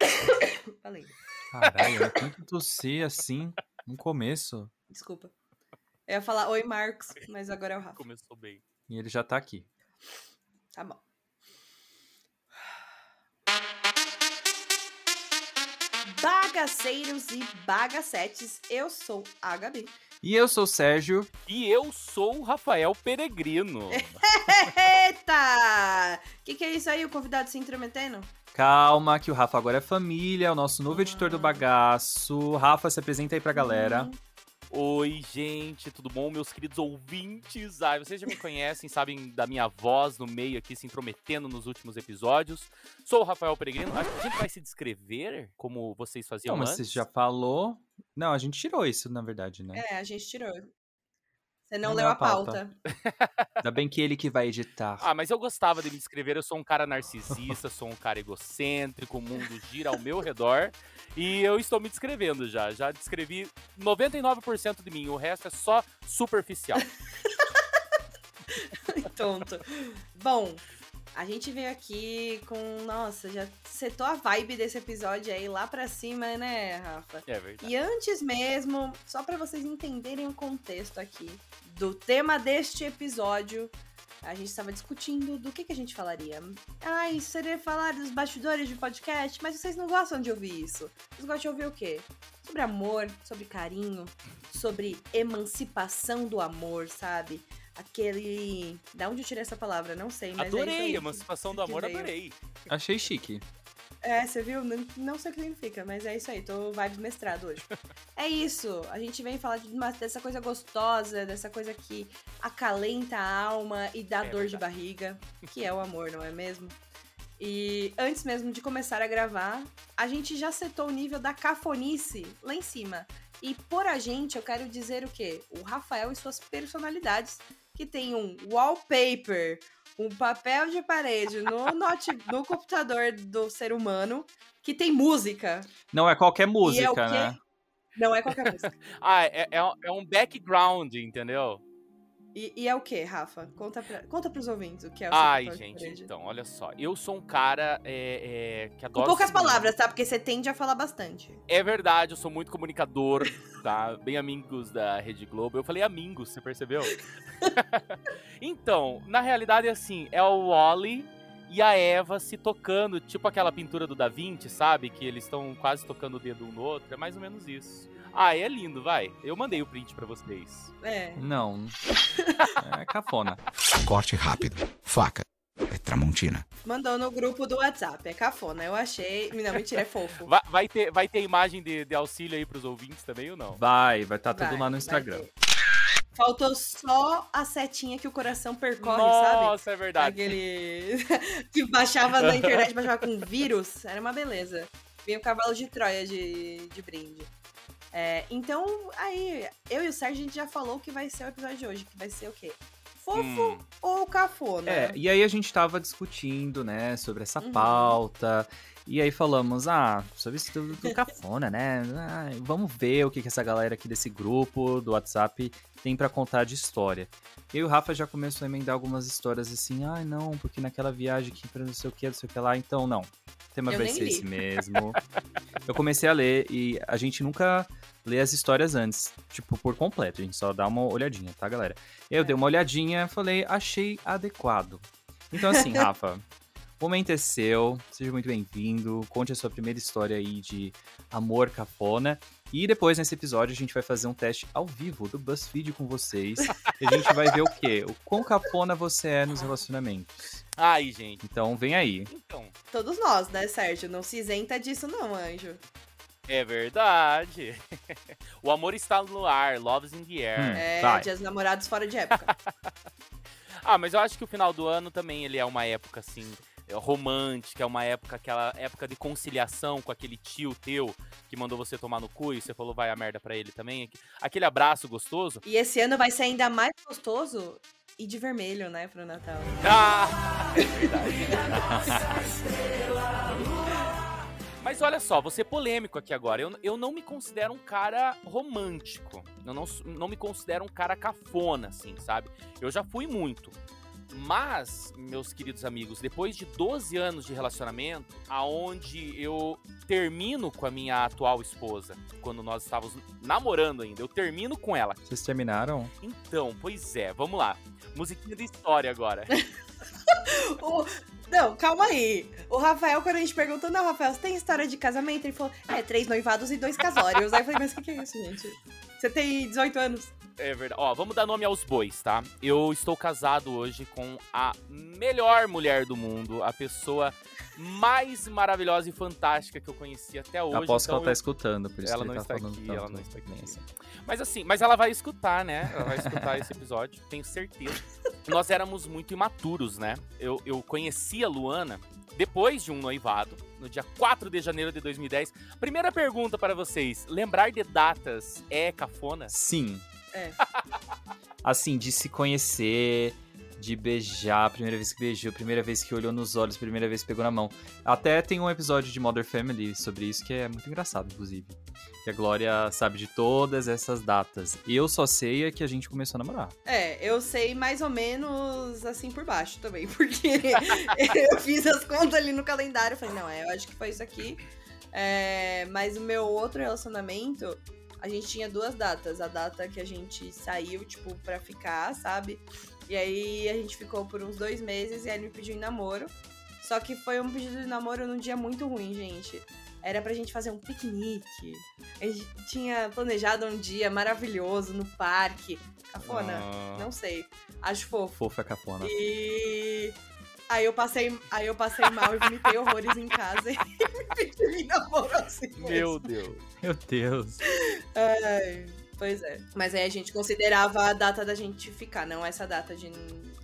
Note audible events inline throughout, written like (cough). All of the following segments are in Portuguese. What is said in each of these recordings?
(coughs) Falei. Caralho, eu tanto tossir assim no começo. Desculpa. Eu ia falar oi, Marcos, mas agora é o Rafa. Começou bem. E ele já tá aqui. Tá bom. Bagaceiros e bagacetes, eu sou a Gabi. E eu sou o Sérgio. E eu sou o Rafael Peregrino. (laughs) Eita! O que, que é isso aí, o convidado se intrometendo? Calma, que o Rafa agora é família, é o nosso novo editor do bagaço. Rafa, se apresenta aí pra galera. Oi, gente, tudo bom? Meus queridos ouvintes. Ai, vocês já me conhecem, sabem da minha voz no meio aqui, se intrometendo nos últimos episódios. Sou o Rafael Peregrino. Acho que a gente vai se descrever como vocês faziam Não, mas antes. você já falou. Não, a gente tirou isso, na verdade, né? É, a gente tirou. Você não, Não leu a pauta. pauta. (laughs) Ainda bem que ele que vai editar. Ah, mas eu gostava de me descrever. Eu sou um cara narcisista, (laughs) sou um cara egocêntrico, o mundo gira ao meu redor. E eu estou me descrevendo já. Já descrevi 99% de mim. O resto é só superficial. (laughs) Tonto. Bom, a gente veio aqui com. Nossa, já setou a vibe desse episódio aí lá pra cima, né, Rafa? É verdade. E antes mesmo, só pra vocês entenderem o contexto aqui do tema deste episódio, a gente estava discutindo do que, que a gente falaria. Ai, seria falar dos bastidores de podcast, mas vocês não gostam de ouvir isso. Vocês gostam de ouvir o quê? Sobre amor, sobre carinho, sobre emancipação do amor, sabe? Aquele. Da onde eu tirei essa palavra? Não sei, mas. é Adorei, aí emancipação do amor, adorei. Achei chique. É, você viu? Não, não sei o que significa, mas é isso aí. Tô vibes mestrado hoje. (laughs) é isso. A gente vem falar de uma- dessa coisa gostosa, dessa coisa que acalenta a alma e dá É dor de barriga, que é o amor, não é mesmo? E antes mesmo de começar a gravar, a gente já setou o nível da cafonice lá em cima. E por a gente, eu quero dizer o quê? O Rafael e suas personalidades, que tem um wallpaper, um papel de parede no, (laughs) note, no computador do ser humano, que tem música. Não é qualquer é música, quê? né? Não é qualquer música. (laughs) Ah, é, é, é um background, entendeu? E, e é o quê, Rafa? Conta, pra, conta pros ouvintes o que é o seu Ai, gente, parede. então, olha só. Eu sou um cara é, é, que Com adora. poucas cinema. palavras, tá? Porque você tende a falar bastante. É verdade, eu sou muito comunicador, tá? Bem amigos da Rede Globo. Eu falei amigos, você percebeu? (laughs) (laughs) então, na realidade é assim, é o Wally e a Eva se tocando, tipo aquela pintura do Da Vinci, sabe? Que eles estão quase tocando o dedo um no outro, é mais ou menos isso. Ah, é lindo, vai. Eu mandei o print pra vocês. É. Não. É cafona. Corte rápido. Faca. É Tramontina. Mandou no grupo do WhatsApp. É cafona. Eu achei. Não, mentira, é fofo. Vai, vai ter, vai ter imagem de, de auxílio aí pros ouvintes também ou não? Vai, vai estar tudo Vai, lá no vai Instagram. Faltou só a setinha que o coração percorre, sabe? Nossa, é verdade. Aquele (laughs) que baixava na internet, (laughs) baixava com vírus. Era uma beleza. Vinha o cavalo de Troia de, de brinde. É, então, aí, eu e o Sérgio, a gente já falou que vai ser o episódio de hoje, que vai ser o quê? Fofo Hum. ou cafona? É, e aí a gente tava discutindo, né, sobre essa Uhum. pauta. E aí falamos, ah, sobre isso tudo do cafona, né? Ah, vamos ver o que, que essa galera aqui desse grupo do WhatsApp tem pra contar de história. E aí o Rafa já começou a emendar algumas histórias assim, ai não, porque naquela viagem aqui pra não sei o que, não sei o que lá, então não. O tema Eu vai ser li. esse mesmo. (laughs) Eu comecei a ler e a gente nunca lê as histórias antes, tipo, por completo. A gente só dá uma olhadinha, tá, galera? E eu É. dei uma olhadinha, falei, achei adequado. Então, assim, (laughs) Rafa, o momento é seu, seja muito bem-vindo. Conte a sua primeira história aí de amor cafona. E depois, nesse episódio, a gente vai fazer um teste ao vivo do BuzzFeed com vocês. e a gente vai ver o quê? O quão cafona você é nos relacionamentos. Ai, gente. Então, vem aí. Então, Todos nós, né, Sérgio? Não se isenta disso, não, anjo. é verdade. (laughs) o amor está no ar, love's in the air. Hum. É, vai. dias namorados fora de época. (laughs) Ah, mas eu acho que o final do ano também ele é uma época assim romântica, é uma época aquela época de conciliação com aquele tio teu que mandou você tomar no cu e você falou vai a merda pra ele também. Aquele abraço gostoso. e esse ano vai ser ainda mais gostoso e de vermelho, né, pro Natal. Ah, (laughs) é verdade. Mas olha só, vou ser polêmico aqui agora. Eu, eu não me considero um cara romântico. Eu não, não me considero um cara cafona, assim, sabe? Eu já fui muito. Mas, meus queridos amigos, depois de 12 anos de relacionamento, aonde eu termino com a minha atual esposa, quando nós estávamos namorando ainda, eu termino com ela. Vocês terminaram? Então, pois é, vamos lá. Musiquinha de história agora. (laughs) (laughs) O- Não, calma aí. O Rafael, quando a gente perguntou, não, Rafael, você tem história de casamento? Ele falou, é, três noivados e dois casórios. Aí eu falei, mas o que, que é isso, gente? Você tem 18 anos. É verdade. Ó, vamos dar nome aos bois, tá? Eu estou casado hoje com a melhor mulher do mundo, a pessoa mais maravilhosa e fantástica que eu conheci até hoje. Aposto que então ela tá eu- escutando, por isso Ela que não tá está aqui, tanto, ela não está aqui. bem assim. Mas assim, mas ela vai escutar, né? Ela vai escutar esse episódio, (laughs) tenho certeza. Nós éramos muito imaturos, né? Eu, eu conheci a Luana depois de um noivado, no dia 4 de janeiro de 2010. Primeira pergunta para vocês: lembrar de datas é cafona? Sim. É. (laughs) Assim, de se conhecer, de beijar, primeira vez que beijou, primeira vez que olhou nos olhos, primeira vez que pegou na mão. Até tem um episódio de Mother Family sobre isso que é muito engraçado, inclusive. Que a Glória sabe de todas essas datas. Eu só sei é que a gente começou a namorar. É, eu sei mais ou menos assim por baixo também, (laughs) porque eu fiz as contas ali no calendário. Falei, não, é, eu acho que foi isso aqui. É, mas o meu outro relacionamento, a gente tinha duas datas. A data que a gente saiu, tipo, pra ficar, sabe? E aí a gente ficou por uns dois meses e aí ele me pediu em namoro. Só que foi um pedido de namoro num dia muito ruim, gente. Era pra gente fazer um piquenique. A gente tinha planejado um dia maravilhoso no parque. Cafona? Ah. Não sei. Acho fofo. Fofa é cafona. E aí eu passei, aí eu passei mal e vomitei horrores em casa (laughs) e me pediu em namoro assim. Meu Deus. Meu Deus. Ai, pois é. Mas aí a gente considerava a data da gente ficar, não essa data de,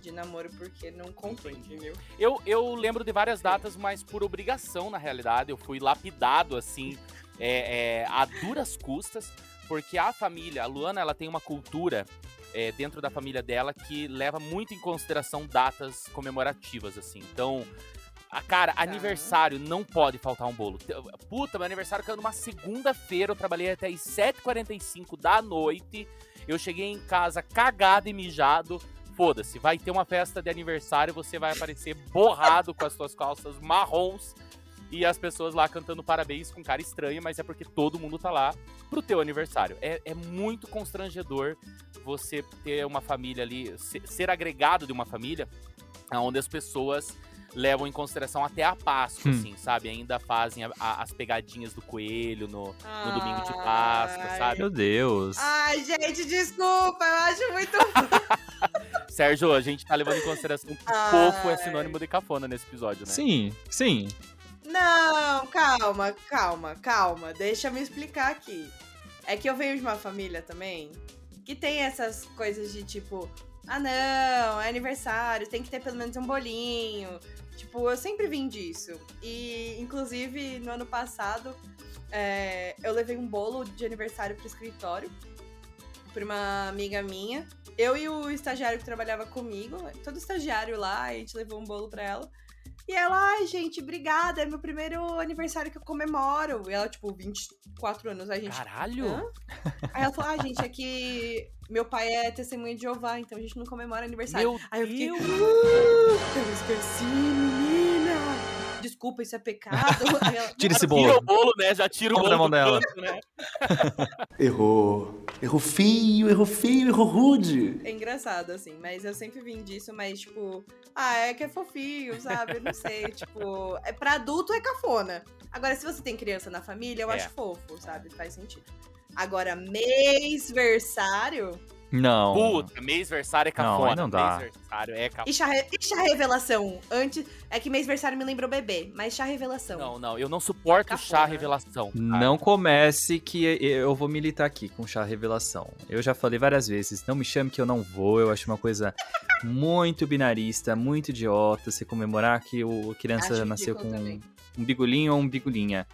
de namoro, porque não contou, entendeu? Eu, eu lembro de várias datas, mas por obrigação, na realidade. Eu fui lapidado, assim, é, é, a duras custas, porque a família, a Luana, ela tem uma cultura é, dentro da família dela que leva muito em consideração datas comemorativas, assim. Então, a, cara, aniversário não pode faltar um bolo. Puta, meu aniversário caiu numa segunda-feira, eu trabalhei até as 7h45 da noite. Eu cheguei em casa cagado e mijado. Foda-se, vai ter uma festa de aniversário, você vai aparecer borrado com as suas calças marrons e as pessoas lá cantando parabéns com cara estranha, mas é porque todo mundo tá lá pro teu aniversário. É, é muito constrangedor você ter uma família ali, ser, ser agregado de uma família onde as pessoas levam em consideração até a Páscoa, Hum. assim, sabe? Ainda fazem a- a- as pegadinhas do coelho no, no domingo de Ai. Páscoa, sabe? Meu Deus. Ai, gente, desculpa, eu acho muito. (laughs) Sérgio, a gente tá levando em consideração que Ai. fofo é sinônimo de cafona nesse episódio, né? Sim, sim. Não, calma, calma, calma. Deixa eu me explicar aqui. É que eu venho de uma família também que tem essas coisas de tipo, ah não, é aniversário, tem que ter pelo menos um bolinho. Tipo, eu sempre vim disso. E, inclusive, no ano passado, é, eu levei um bolo de aniversário pro escritório pra uma amiga minha. Eu e o estagiário que trabalhava comigo, todo estagiário lá, a gente levou um bolo pra ela. E ela, ai, gente, obrigada, é meu primeiro aniversário que eu comemoro. E ela, tipo, 24 anos. Aí a gente. Caralho! Hã? Aí ela falou, ah, gente, é que meu pai é testemunha de Jeová, então a gente não comemora aniversário. Meu Aí eu fiquei, Deus! "Ah, eu esqueci, menina! Desculpa, isso é pecado. (laughs) Tira esse Tira bolo. o bolo, né? Já tira o bolo na mão dela. canto, né? (laughs) Errou. Errou feio, errou feio, errou rude. É engraçado, assim, mas eu sempre vim disso, mas, tipo, ah, é que é fofinho, sabe? Eu não sei, (laughs) tipo, é pra adulto é cafona. Agora, se você tem criança na família, eu É. acho fofo, sabe? Faz sentido. Agora, mêsversário. Não. Puta, mêsversário é Não, cafona. aí não dá. Mêsversário é cafona. E chá, re- e chá revelação? Antes. É que mêsversário me lembrou bebê, mas chá revelação. Não, não, eu não suporto Cafona. chá revelação. cara. Não comece que eu vou militar aqui com chá revelação. Eu já falei várias vezes, não me chame que eu não vou. Eu acho uma coisa muito binarista, muito idiota você comemorar que o a criança Acho nasceu com também. um bigolinho ou um bigolinha.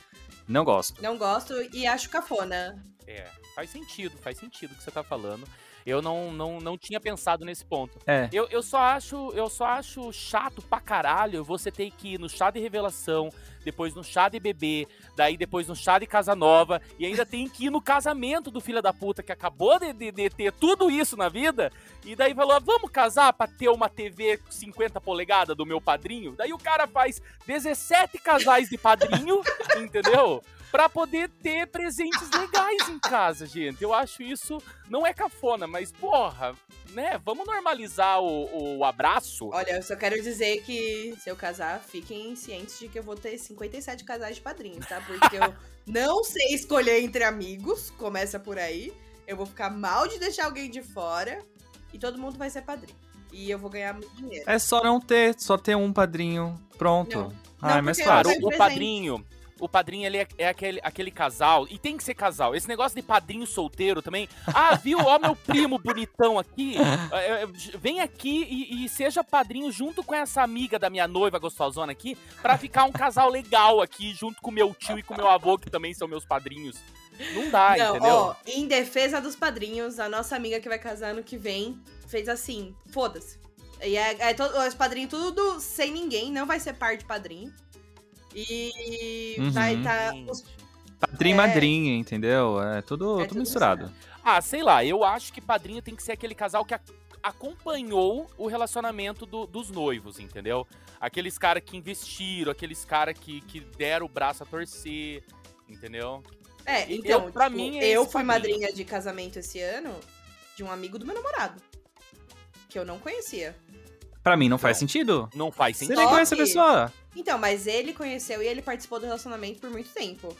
Não gosto. Não gosto e acho cafona. É, faz sentido, faz sentido o que você tá falando. Eu não, não, não tinha pensado nesse ponto. É. Eu, eu só acho eu só acho chato pra caralho você ter que ir no chá de revelação, depois no chá de bebê, daí depois no chá de casa nova, e ainda tem que ir no casamento do filho da puta que acabou de, de, de ter tudo isso na vida, e daí falou, vamos casar pra ter uma TV 50 polegadas do meu padrinho? Daí o cara faz 17 casais de padrinho, (laughs) entendeu? Pra poder ter presentes legais em casa, gente. Eu acho isso não é cafona, mas porra, né? Vamos normalizar o, o abraço. Olha, eu só quero dizer que se eu casar, fiquem cientes de que eu vou ter 57 casais de padrinhos, tá? Porque eu (laughs) não sei escolher entre amigos, começa por aí. Eu vou ficar mal de deixar alguém de fora e todo mundo vai ser padrinho. E eu vou ganhar muito dinheiro. É só não ter, só ter um padrinho. Pronto. Não. Ah, Não, é mais Claro, o, presente. padrinho. O padrinho, ele é, é aquele, aquele casal, e tem que ser casal. Esse negócio de padrinho solteiro também. Ah, viu? Ó, meu primo bonitão aqui. (laughs) É, é, Vem aqui e, e seja padrinho junto com essa amiga da minha noiva gostosona aqui, pra ficar um casal legal aqui, junto com meu tio e com meu avô, que também são meus padrinhos. Não dá, não, entendeu? ó, em defesa dos padrinhos, a nossa amiga que vai casar ano que vem fez assim, foda-se. E é, é todo, os padrinhos tudo sem ninguém, não vai ser par de padrinho. E Uhum. vai tá. Gente. os- Padrinho e É. madrinha, entendeu? É tudo, É tudo tudo misturado. Ah, sei lá, eu acho que padrinho tem que ser aquele casal que a- acompanhou o relacionamento do- dos noivos, entendeu? Aqueles caras que investiram, aqueles caras que, que deram o braço a torcer, entendeu? É, Eu- então, pra tipo, mim, é eu fui padrinho. madrinha de casamento esse ano de um amigo do meu namorado. Que eu não conhecia. Pra mim não faz Não. sentido. Não faz Você sentido. nem conhece a pessoa. Então, mas ele conheceu e ele participou do relacionamento por muito tempo.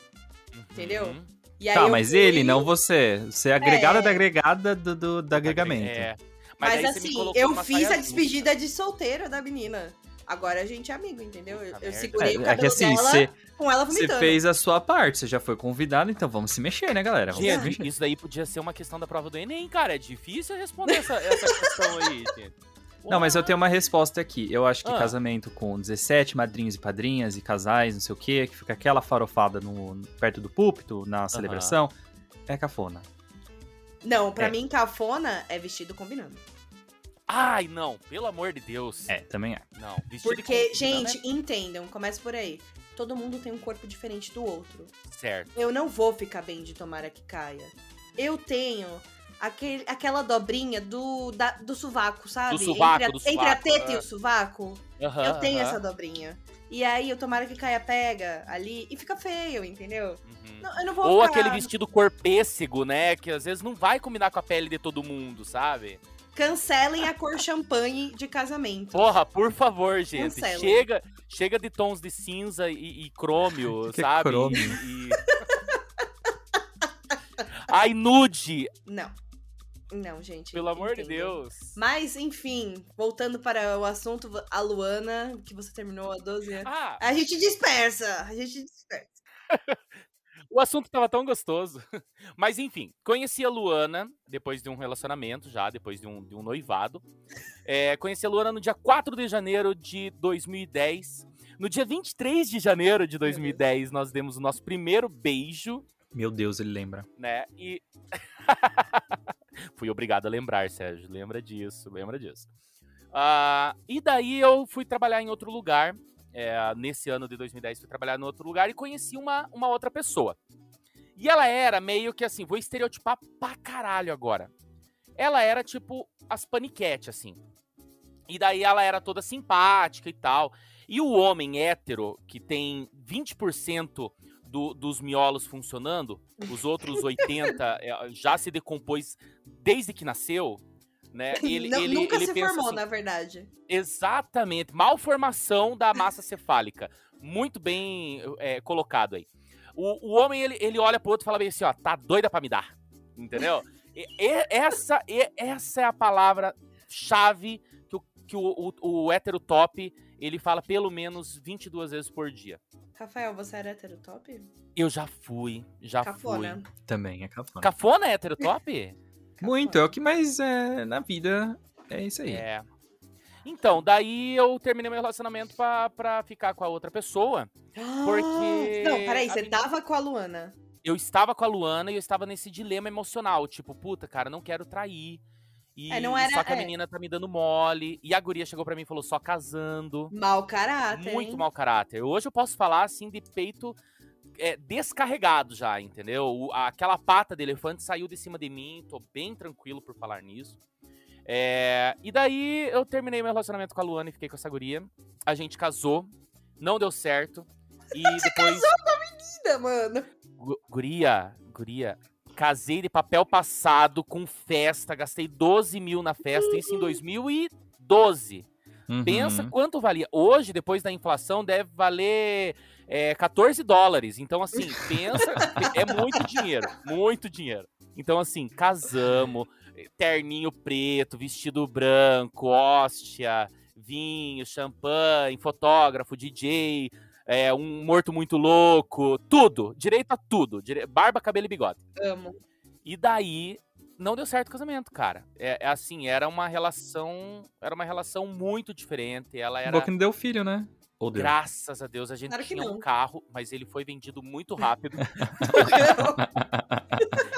entendeu? Uhum. E aí Tá, mas fui- ele, não você. Você é agregada É. da agregada do, do, do agregamento. É. Mas, você me assim, eu fiz a despedida de solteira da menina. Agora a gente é amigo, entendeu? Eu, eu segurei o É, é cabelo que assim, dela você com ela você vomitando. fez a sua parte, você já foi convidado, então vamos se mexer, né, galera? Vamos Gente, mexer. isso daí podia ser uma questão da prova do Enem, cara. É difícil responder essa, essa questão aí, gente. Não, mas eu tenho uma resposta aqui. Eu acho que Ah. casamento com 17 madrinhos e padrinhas e casais, não sei o quê, que fica aquela farofada no, perto do púlpito, na celebração, é cafona. Não, pra É. mim, cafona é vestido combinando. Ai, não, pelo amor de Deus. É, também é. Não, vestido Porque, gente, entendam, começa por aí. Todo mundo tem um corpo diferente do outro. Certo. Eu não vou ficar bem de tomara que caia. Eu tenho aquele, aquela dobrinha do, da- do sovaco, sabe? Do sovaco, entre, a, do entre a teta e é. o sovaco. Aham, eu tenho aham. essa dobrinha. E aí, eu tomara que caia pega ali e fica feio, entendeu? Uhum. Não, eu não vou Ou ficar... aquele vestido cor pêssego, né? Que às vezes não vai combinar com a pele de todo mundo, sabe? Cancelem a cor champanhe de casamento. Porra, por favor, gente. Cancelem. Chega, chega de tons de cinza e, e crômio, (laughs) Que é sabe? crômio? E- Ai, nude! Não. Não, gente. Pelo amor de entendem. Deus. Mas, enfim, voltando para o assunto, a Luana, que você terminou há 12 anos. Ah, A gente dispersa, a gente dispersa. (laughs) o assunto tava tão gostoso. (laughs) Mas enfim, conheci a Luana depois de um relacionamento já, depois de um, de um noivado. É, conheci a Luana no dia 4 de janeiro de 2010. No dia 23 de janeiro de 2010, nós demos o nosso primeiro beijo, Meu Deus, ele lembra. né? E. (laughs) fui obrigado a lembrar, Sérgio. Lembra disso, lembra disso. Ah, e daí eu fui trabalhar em outro lugar. é, nesse ano de 2010, fui trabalhar em outro lugar e conheci uma, uma outra pessoa. E ela era meio que assim, vou estereotipar pra caralho agora. Ela era tipo as paniquete, assim. E daí ela era toda simpática e tal. E o homem hétero, que tem 20% do, dos miolos funcionando, os outros 80% (laughs) é, já se decompôs desde que nasceu, né? (laughs) Ele, Não- ele, nunca ele se pensa formou, assim, na verdade. Exatamente. Malformação da massa cefálica. Muito bem é, colocado aí. O, o homem, ele, ele olha pro outro e fala bem assim, ó, tá doida pra me dar. Entendeu? E- e- essa, e- essa é a palavra-chave que, o, que o, o, o hétero top, ele fala pelo menos 22 vezes por dia. Rafael, você era hétero top? Eu já fui, já Cafona. fui. Também é cafona. Cafona é hétero top? Muito, é o que mais é na vida. É isso aí. É. Então, daí eu terminei meu relacionamento pra, pra ficar com a outra pessoa. Porque Não, peraí, você menina- tava com a Luana. eu estava com a Luana e eu estava nesse dilema emocional. Tipo, puta, cara, não quero trair. E É, não era- só que a é. menina tá me dando mole. E a guria chegou pra mim e falou, só casando. Mau caráter. Muito hein? mau caráter. Hoje eu posso falar assim de peito é, descarregado já, entendeu? O- aquela pata de elefante saiu de cima de mim, tô bem tranquilo por falar nisso. É, e daí eu terminei meu relacionamento com a Luana e fiquei com essa guria. A gente casou, não deu certo. E depois. Ida, mano. Gu- Guria, guria. Casei de papel passado com festa, gastei 12 mil na festa, isso em 2012. Uhum. Pensa quanto valia. Hoje, depois da inflação, deve valer é, 14 dólares. Então, assim, (laughs) pensa. é muito dinheiro. Muito dinheiro. Então, assim, casamos, terninho preto, vestido branco, hóstia, vinho, champanhe, fotógrafo, DJ, é, um morto muito louco, tudo. Direito a tudo. dire- Barba, cabelo e bigode. Amo. E daí não deu certo o casamento, cara. É, é assim, era uma relação, era uma relação muito diferente. Ela era Bom que não deu filho, né? Deu? graças a Deus a gente Claro tinha um carro, mas ele foi vendido muito (laughs) rápido. (laughs)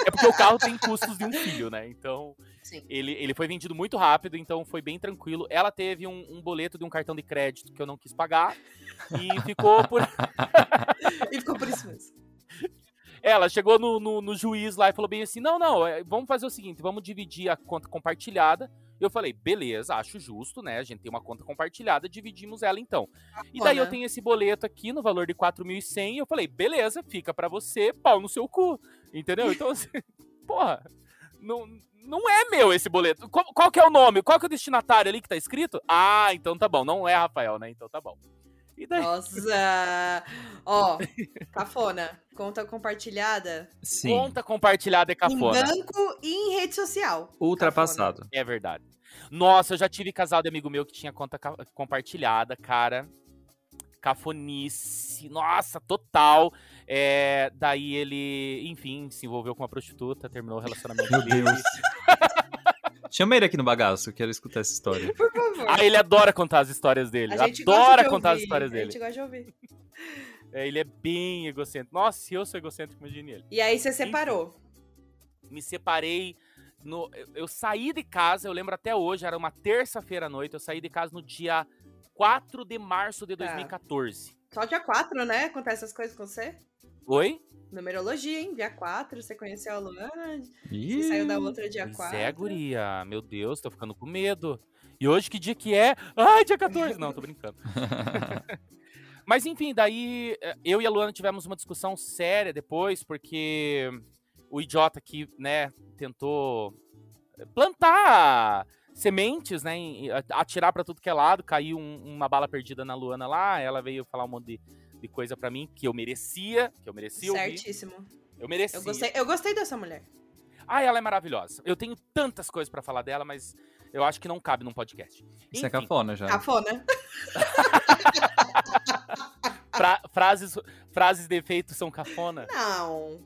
é porque o carro tem custos de um filho, né? Então, Sim. ele, ele foi vendido muito rápido, então foi bem tranquilo. Ela teve um, um boleto de um cartão de crédito que eu não quis pagar e ficou por (laughs) E ficou por isso mesmo. Ela chegou no, no, no juiz lá e falou bem assim: não, não, é, vamos fazer o seguinte, vamos dividir a conta compartilhada. Eu falei, beleza, acho justo, né? A gente tem uma conta compartilhada, dividimos ela então. E daí Bom, eu né? tenho esse boleto aqui no valor de 4.100 e eu falei, beleza, fica pra você, pau no seu cu. Entendeu? (laughs) Então, assim, porra, não, não é meu esse boleto. Qual, qual que é o nome? Qual que é o destinatário ali que tá escrito? Ah, então tá bom. Não é Rafael, né? Então tá bom. E daí? Nossa! Ó, cafona. Conta compartilhada. Sim. Conta compartilhada é Em cafona. banco e em rede social. Ultrapassado. É verdade. Nossa, eu já tive casal de amigo meu que tinha conta ca- compartilhada, cara. Cafonice. Nossa, total. É, daí ele, enfim, se envolveu com uma prostituta, terminou o relacionamento Meu dele. Deus. Chama ele aqui no bagaço, quero escutar essa história. (laughs) Por favor. Ah, ele adora contar as histórias dele. A gente gosta Adora de contar as histórias A dele. gente gosta de ouvir. É, ele é bem egocêntrico. Nossa, se eu sou egocêntrico, imagine ele. E aí você separou. me separei. No, eu, eu saí de casa, eu lembro até hoje, era uma terça-feira à noite. Eu saí de casa no dia 4 de março de Tá. 2014. Só dia 4, né? Acontece essas coisas com você? Oi? Numerologia, hein? Dia 4, você conheceu a Luana, Ih, você saiu da outra dia Pois 4. é, guria. Meu Deus, tô ficando com medo. E hoje que dia que é? Ai, dia 14. Não, tô brincando. (laughs) Mas enfim, daí eh, eu e a Luana tivemos uma discussão séria depois, porque o idiota que, né, tentou plantar sementes, né, atirar pra tudo que é lado, caiu um- uma bala perdida na Luana lá, ela veio falar um monte de, de coisa pra mim que eu merecia, que eu merecia ouvir. Certíssimo. Eu merecia. Eu gostei, eu gostei dessa mulher. Ah, ela é maravilhosa. Eu tenho tantas coisas pra falar dela, mas eu acho que não cabe num podcast. Isso é Enfim, cafona já. Cafona. (laughs) fra- frases, frases de efeito são cafona. Não.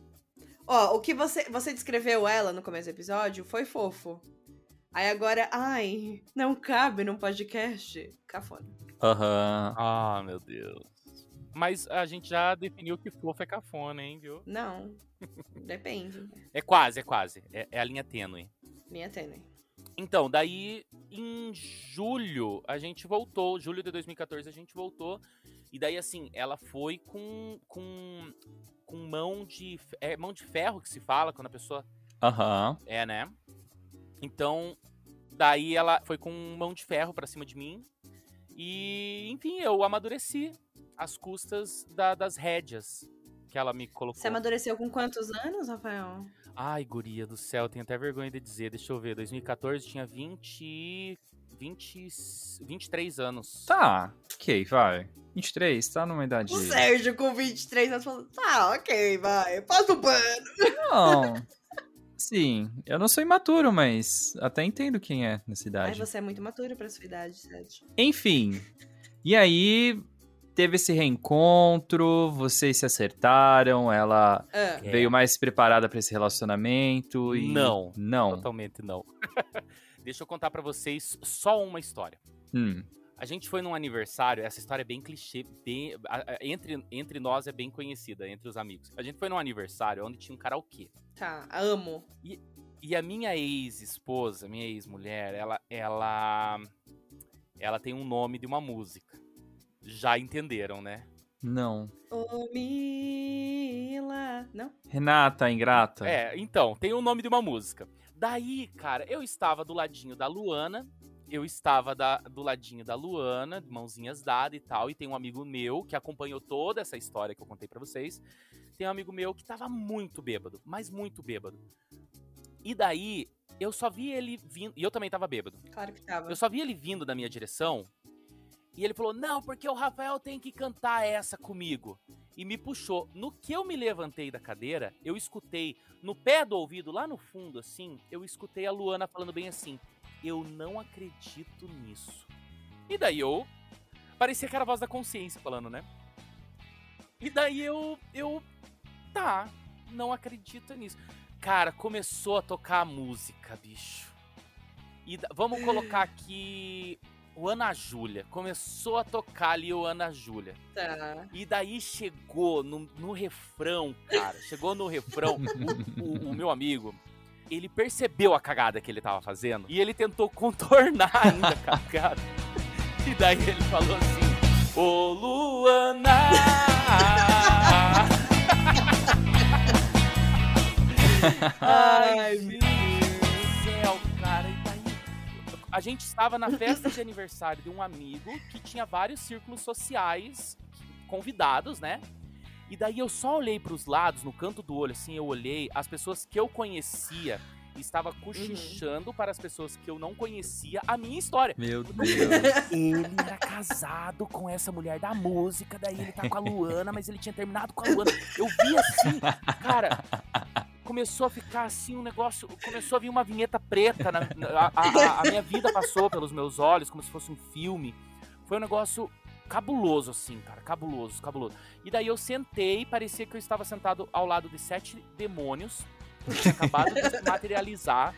Ó, o que você, você descreveu ela no começo do episódio foi fofo. Aí agora, ai, não cabe num podcast. Cafona. Aham. Ah, meu Deus. Mas a gente já definiu que fofo é cafona, hein, viu? Não. Depende. É quase, é quase. É, é a linha tênue. Linha tênue. Então, daí em julho a gente voltou. Julho de 2014 a gente voltou. E daí, assim, ela foi com. com. com mão de. É mão de ferro que se fala quando a pessoa Aham. É, né? Então, daí ela foi com mão de ferro pra cima de mim. E, enfim, eu amadureci às custas da- das rédeas que ela me colocou. Você amadureceu com quantos anos, Rafael? Ai, guria do céu, tenho até vergonha de dizer. Deixa eu ver, 2014 tinha 20... 20... 23 anos. Tá, ok, vai. 23, tá numa idade. O Sérgio com 23 anos falando, tá, ok, vai, passa o pano. Não. (laughs) Sim, eu não sou imaturo, mas até entendo quem é nessa Ai, idade. você é muito maturo pra sua idade, Sérgio. Enfim. E aí, teve esse reencontro, vocês se acertaram, ela Ah, É. veio mais preparada pra esse relacionamento e. Não. Não. Totalmente não. (laughs) Deixa eu contar pra vocês só uma história. Hum. A gente foi num aniversário, essa história é bem clichê, bem, a- a- entre, entre nós é bem conhecida, entre os amigos. A gente foi num aniversário onde tinha um karaokê. tá, amo. E a minha ex-esposa, minha ex-mulher, ela, ela, ela tem um nome de uma música. Já entenderam, né? Não. Ô, Mila. Não? Renata, ingrata. É, então, tem o nome de uma música. Daí, cara, eu estava do ladinho da Luana, eu estava da- do ladinho da Luana, de mãozinhas dadas e tal, e tem um amigo meu que acompanhou toda essa história que eu contei pra vocês. Tem um amigo meu que tava muito bêbado, mas muito bêbado. E daí, eu só vi ele vindo, e eu também tava bêbado. Claro que tava. Eu só vi ele vindo da minha direção e ele falou: Não, porque o Rafael tem que cantar essa comigo. E me puxou. No que eu me levantei da cadeira, eu escutei no pé do ouvido, lá no fundo, assim, eu escutei a Luana falando bem assim: Eu não acredito nisso. E daí eu. Parecia que era a voz da consciência falando, né? E daí eu. Eu. Tá, não acredito nisso. Cara, começou a tocar a música, bicho. E vamos colocar aqui o Ana Júlia. Começou a tocar ali o Ana Júlia. Tá. E daí chegou no, no refrão, cara. Chegou no refrão. o, o- o meu amigo, ele percebeu a cagada que ele tava fazendo. E ele tentou (laughs) contornar ainda a cagada. E daí ele falou assim: Ô Luana! (laughs) Ai, meu Deus do céu, cara. E daí, a gente estava na festa de aniversário de um amigo que tinha vários círculos sociais convidados, né? E daí eu só olhei pros lados, no canto do olho, assim, eu olhei, as pessoas que eu conhecia estava cochichando para as pessoas que eu não conhecia a minha história. Meu Deus. Ele era casado com essa mulher da música, daí ele tá com a Luana, mas ele tinha terminado com a Luana. Eu vi assim, cara, começou a ficar assim um negócio, começou a vir uma vinheta preta, na, na- a, a- a minha vida passou pelos meus olhos, como se fosse um filme. Foi um negócio cabuloso, assim, cara, cabuloso, cabuloso. E daí eu sentei, parecia que eu estava sentado ao lado de sete demônios, que tinha acabado de se (laughs) materializar.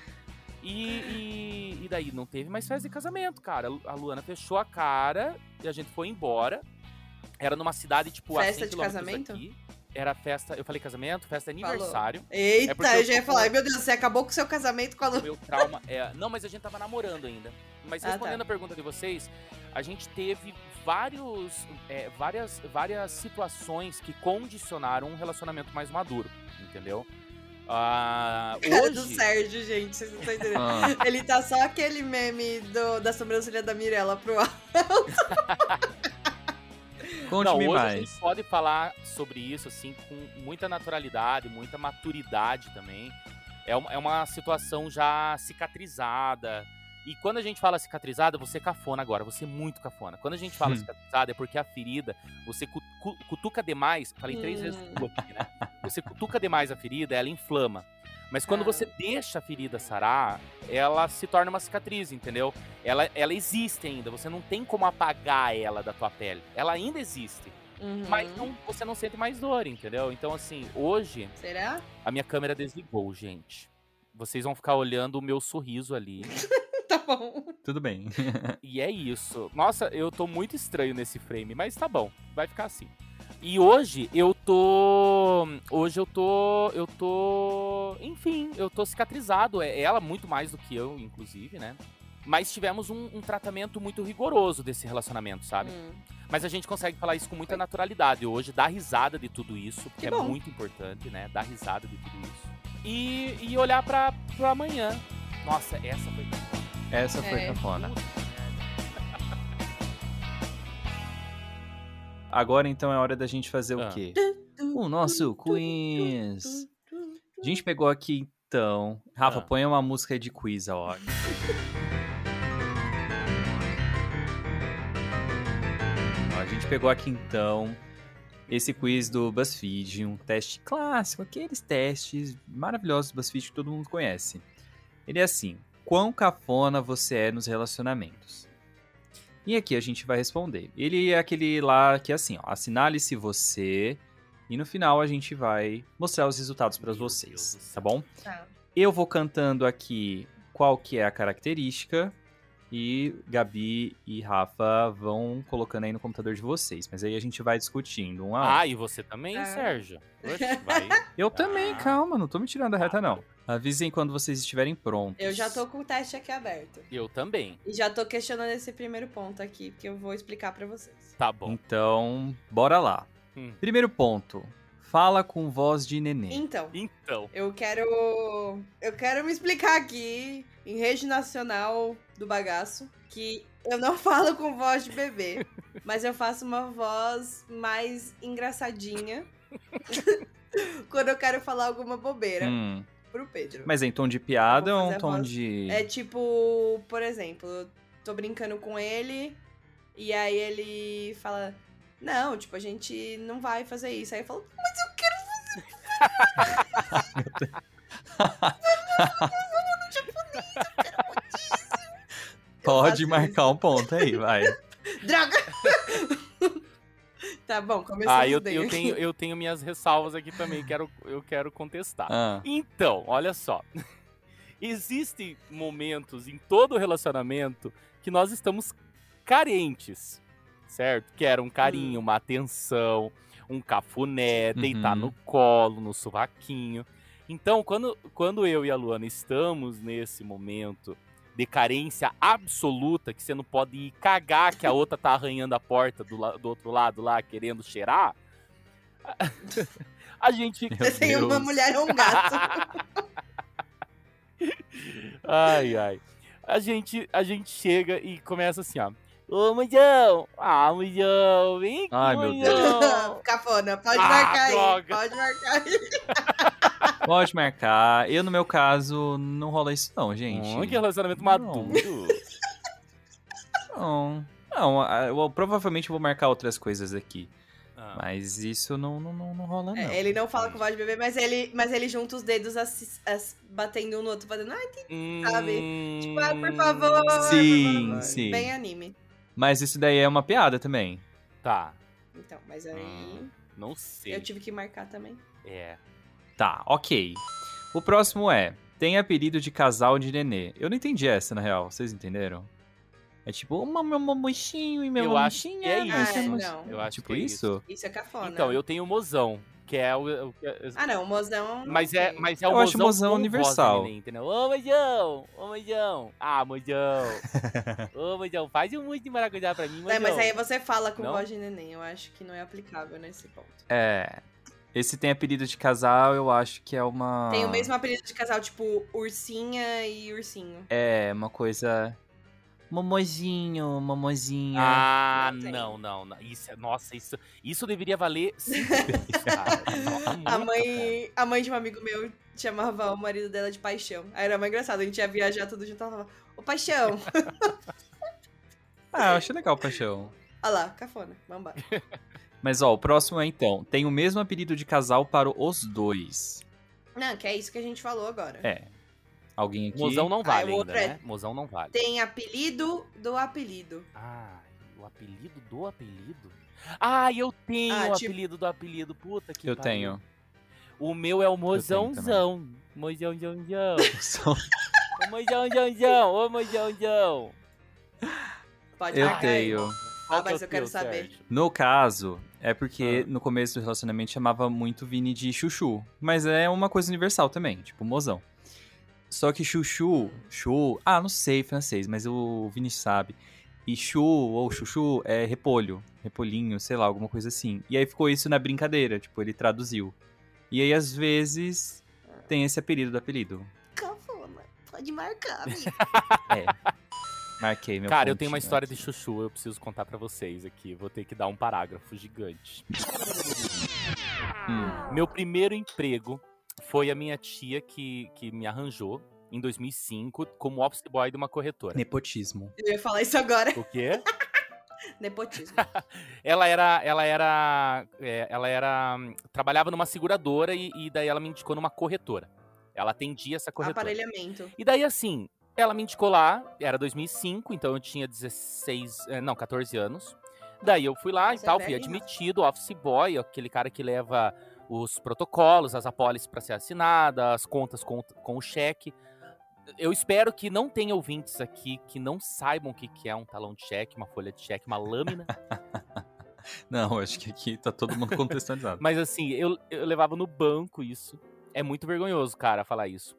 E, e, e daí não teve mais festa de casamento, cara. A Luana fechou a cara e a gente foi embora. Era numa cidade, tipo, a Festa 100 de casamento? daqui. Era festa, eu falei casamento, festa de Falou. aniversário. Eita, É eu eu já ia falar. meu Deus, você acabou com o seu casamento com a O Lu. meu trauma é. Não, mas a gente tava namorando ainda. Mas Ah, tá. respondendo a pergunta de vocês, a gente teve vários, é, várias, várias situações que condicionaram um relacionamento mais maduro, entendeu? Ah, Cara (laughs) do hoje, Sérgio, gente, vocês não estão entendendo. Ah, Ele tá só aquele meme do, da sobrancelha da Mirella pro ar. (laughs) não, Conte-me hoje a mais. gente pode falar sobre isso assim com muita naturalidade, muita maturidade também. É uma, é uma situação já cicatrizada. E quando a gente fala cicatrizada, você é cafona agora, você é muito cafona. Quando a gente fala Hum. cicatrizada é porque a ferida, você cu- cu- cutuca demais, falei três vezes Hum. cu aqui, né? Você cutuca demais a ferida, ela inflama. Mas quando Ah. você deixa a ferida sarar, ela se torna uma cicatriz, entendeu? Ela, ela existe ainda, você não tem como apagar ela da tua pele. Ela ainda existe, Uhum. mas não- você não sente mais dor, entendeu? Então, assim, hoje Será? a minha câmera desligou, gente. Vocês vão ficar olhando o meu sorriso ali. (laughs) Tá bom. Tudo bem. E é isso. Nossa, eu tô muito estranho nesse frame, mas tá bom, vai ficar assim. E hoje eu tô. Hoje eu tô. Eu tô. Enfim, eu tô cicatrizado. É ela muito mais do que eu, inclusive, né? Mas tivemos um, um tratamento muito rigoroso desse relacionamento, sabe? Hum. Mas a gente consegue falar isso com muita naturalidade hoje, dar risada de tudo isso, porque Que é bom. muito importante, né? Dar risada de tudo isso. E, e olhar pra, amanhã. Nossa, essa foi. Essa foi É. cafona. Agora então é hora da gente fazer Ah. o quê? O nosso quiz. A gente pegou aqui então. Rafa, Ah. põe uma música de quiz a (laughs) hora. Ó, A gente pegou aqui então esse quiz do BuzzFeed, um teste clássico, aqueles testes maravilhosos do BuzzFeed que todo mundo conhece. Ele é assim: quão cafona você é nos relacionamentos? E aqui a gente vai responder. Ele é aquele lá que é assim, ó, assinale-se você e no final a gente vai mostrar os resultados para vocês, tá bom? Tá. Eu vou cantando aqui qual que é a característica e Gabi e Rafa vão colocando aí no computador de vocês, mas aí a gente vai discutindo um a um. Ah, e você também, Ah. Sérgio? (laughs) Oxe. Eu também, Ah. calma, não tô me tirando da reta não. Avisem quando vocês estiverem prontos. Eu já tô com o teste aqui aberto. Eu também. E já tô questionando esse primeiro ponto aqui, que eu vou explicar pra vocês. Tá bom. Então, bora lá. Hum. Primeiro ponto. Fala com voz de neném. Então, Então. eu quero. Eu quero me explicar aqui, em rede nacional do bagaço, que eu não (laughs) falo com voz de bebê, mas eu faço uma voz mais engraçadinha (laughs) quando eu quero falar alguma bobeira Hum, pro Pedro. Mas é em tom de piada Eu ou fazer um a tom voz- de. É tipo, por exemplo, eu tô brincando com ele e aí ele fala: Não, tipo, a gente não vai fazer isso. Aí eu falo: Mas eu quero (laughs) Pode faço marcar um ponto aí, vai. (laughs) Droga! Tá bom, começamos Ah, eu, bem eu, tenho, (laughs) eu tenho minhas ressalvas aqui também, quero, eu quero contestar. Ah, Então, olha só. (laughs) Existem momentos em todo relacionamento que nós estamos carentes, certo? Que era um carinho, uma atenção, um cafuné, Uhum. deitar no colo, no sovaquinho. Então, quando, quando eu e a Luana estamos nesse momento de carência absoluta, que você não pode ir cagar que a outra tá arranhando a porta do, la- do outro lado lá, querendo cheirar, a gente Você tem uma mulher ou um gato. (laughs) Ai, ai. A gente, a gente chega e começa assim, ó. Ô, Mujão! Ah, Mujão! Vem aqui, Ai, meu Mujão! (laughs) Cafona, pode Ah, marcar aí. droga. Pode marcar aí. (laughs) pode marcar. Eu, no meu caso, não rola isso, não, gente. Hum, que relacionamento Não. maduro. Não. Não, ah, eu provavelmente vou marcar outras coisas aqui. Ah, Mas isso não, não, não, não rola, não. É, ele não fala com voz de bebê, mas ele, mas ele junta os dedos assi- as- batendo um no outro, fazendo, ai, sabe? hum, tipo, ai, por favor. por Sim, favor." sim. Bem anime. Mas isso daí é uma piada também. Tá, Então, mas aí Hum, não sei. eu tive que marcar também. É. Tá, ok. O próximo é: tem apelido de casal de nenê. Eu não entendi essa, na real. Vocês entenderam? É tipo, uma meu mamuxinho e meu Eu acho que mamuxinha. é ai, isso. meu não. mamuxinho. Eu acho tipo que é isso? Isso é cafona. Então, eu tenho mozão, que é o. o que é- Ah, não, o mozão. não mas, é, mas é o Eu acho mozão, mozão com universal. Voz entendeu? Ô, mozão! Ô, mozão! Ah, mozão! (laughs) Ô, mozão, faz um mousse de maracujá pra mim, mozão. É, mas aí você fala com Não? voz de neném. Eu acho que não é aplicável nesse ponto. É. Esse tem apelido de casal, eu acho que é uma. Tem o mesmo apelido de casal, tipo ursinha e ursinho. É, uma coisa. Momozinho, momozinha. Ah, Não não, não. Isso, é- nossa, isso, isso deveria valer cinco (laughs) A mãe, a mãe de um amigo meu chamava o marido dela de paixão. Aí era mais engraçado, a gente ia viajar tudo junto, ela falava, ô paixão. Ah, eu achei legal, paixão. Olha lá, cafona, vambora. (laughs) Mas ó, o próximo é então. Tem o mesmo apelido de casal para os dois. Não, que é isso que a gente falou agora. É. Alguém aqui. Mozão não Ah, vale o ainda, outro é- né? Mozão não vale. Tem apelido do apelido. Ah, o apelido do apelido? Ah, eu tenho Ah, o tipo- apelido do apelido. Puta que Eu pariu. tenho. O meu é o mozãozão. Mozãozãozão. (laughs) Ô, mozãozãozão. Ô, mozãozão. Pode Eu tenho. Ah, é mas o eu quero saber. No caso, é porque Ah. no começo do relacionamento chamava muito Vini de Chuchu. Mas é uma coisa universal também, tipo mozão. Só que Chuchu, Chu, ah, não sei francês, mas o Vini sabe. E Chu ou Chuchu é repolho, repolhinho, sei lá, alguma coisa assim. E aí ficou isso na brincadeira, tipo, ele traduziu. E aí às vezes tem esse apelido do apelido. Cafona, pode marcar, amigo. É. Marquei meu Cara, eu tenho uma pontinho história aqui. de chuchu, eu preciso contar pra vocês aqui. Vou ter que dar um parágrafo gigante. Hum. Meu primeiro emprego foi a minha tia que, que me arranjou em 2005 como office boy de uma corretora. Nepotismo. Eu ia falar isso agora. O quê? (laughs) Nepotismo. (laughs) Ela era, ela era, é, ela era, trabalhava numa seguradora e, e daí ela me indicou numa corretora. Ela atendia essa corretora. Aparelhamento. E daí assim, ela me indicou lá, era 2005, então eu tinha 16, eh, não, 14 anos. Daí eu fui lá Mas e é tal, fui velho, né? admitido, office boy, aquele cara que leva os protocolos, as apólices para ser assinada, as contas com, com o cheque. Eu espero que não tenha ouvintes aqui que não saibam o que, que é um talão de cheque, uma folha de cheque, uma lâmina. (laughs) Não, acho que aqui tá todo mundo (laughs) contextualizado. Mas assim, eu, eu levava no banco isso. É muito vergonhoso, cara, falar isso.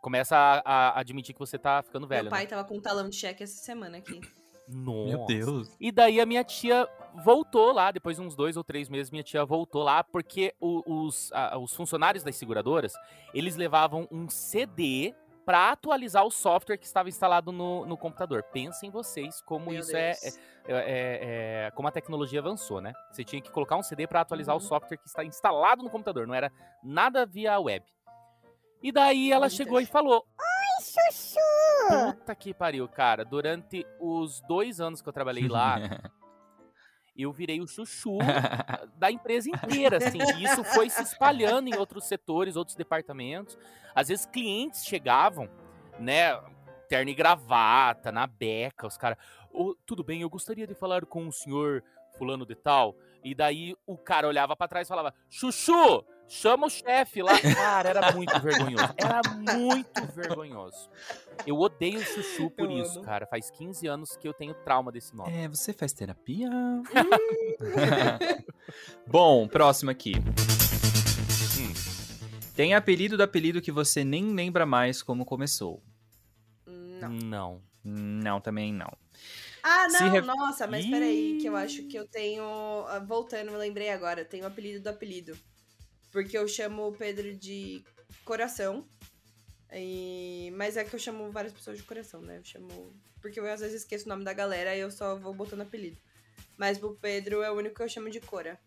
Começa a, a admitir que você tá ficando velho, Meu pai né? tava com um talão de cheque essa semana aqui. Nossa. Meu Deus. E daí a minha tia voltou lá, depois de uns dois ou três meses, minha tia voltou lá, porque o- os, a- os funcionários das seguradoras, eles levavam um CD pra atualizar o software que estava instalado no, no computador. Pensem vocês como Meu isso é, é- é- é- como a tecnologia avançou, né? Você tinha que colocar um CD pra atualizar Uhum. o software que está instalado no computador, não era nada via web. E daí ela chegou e falou: Puta que pariu, cara. Durante os dois anos que eu trabalhei lá, (laughs) eu virei o chuchu da empresa inteira, assim. E isso foi se espalhando em outros setores, outros departamentos. Às vezes clientes chegavam, né, terno e gravata, na beca, os caras, "Ô, tudo bem, eu gostaria de falar com o senhor fulano de tal. E daí o cara olhava pra trás e falava, chuchu, chama o chefe lá. (laughs) Cara, era muito vergonhoso. Era muito (laughs) vergonhoso. Eu odeio o chuchu por Eu isso, amo. cara. Faz 15 anos que eu tenho trauma desse nome. É, você faz terapia? (laughs) Bom, próximo aqui. Hum. Tem apelido do apelido que você nem lembra mais como começou. Não. Não. Não, também não. Ah, Se não, re- nossa, mas peraí, que eu Ih. acho que eu tenho. ah, Voltando, me lembrei agora, eu tenho o apelido do apelido. Porque eu chamo o Pedro de coração. E... Mas é que eu chamo várias pessoas de coração, né? Eu chamo. Porque eu às vezes esqueço o nome da galera e eu só vou botando apelido. Mas o Pedro é o único que eu chamo de Cora.